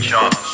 Job.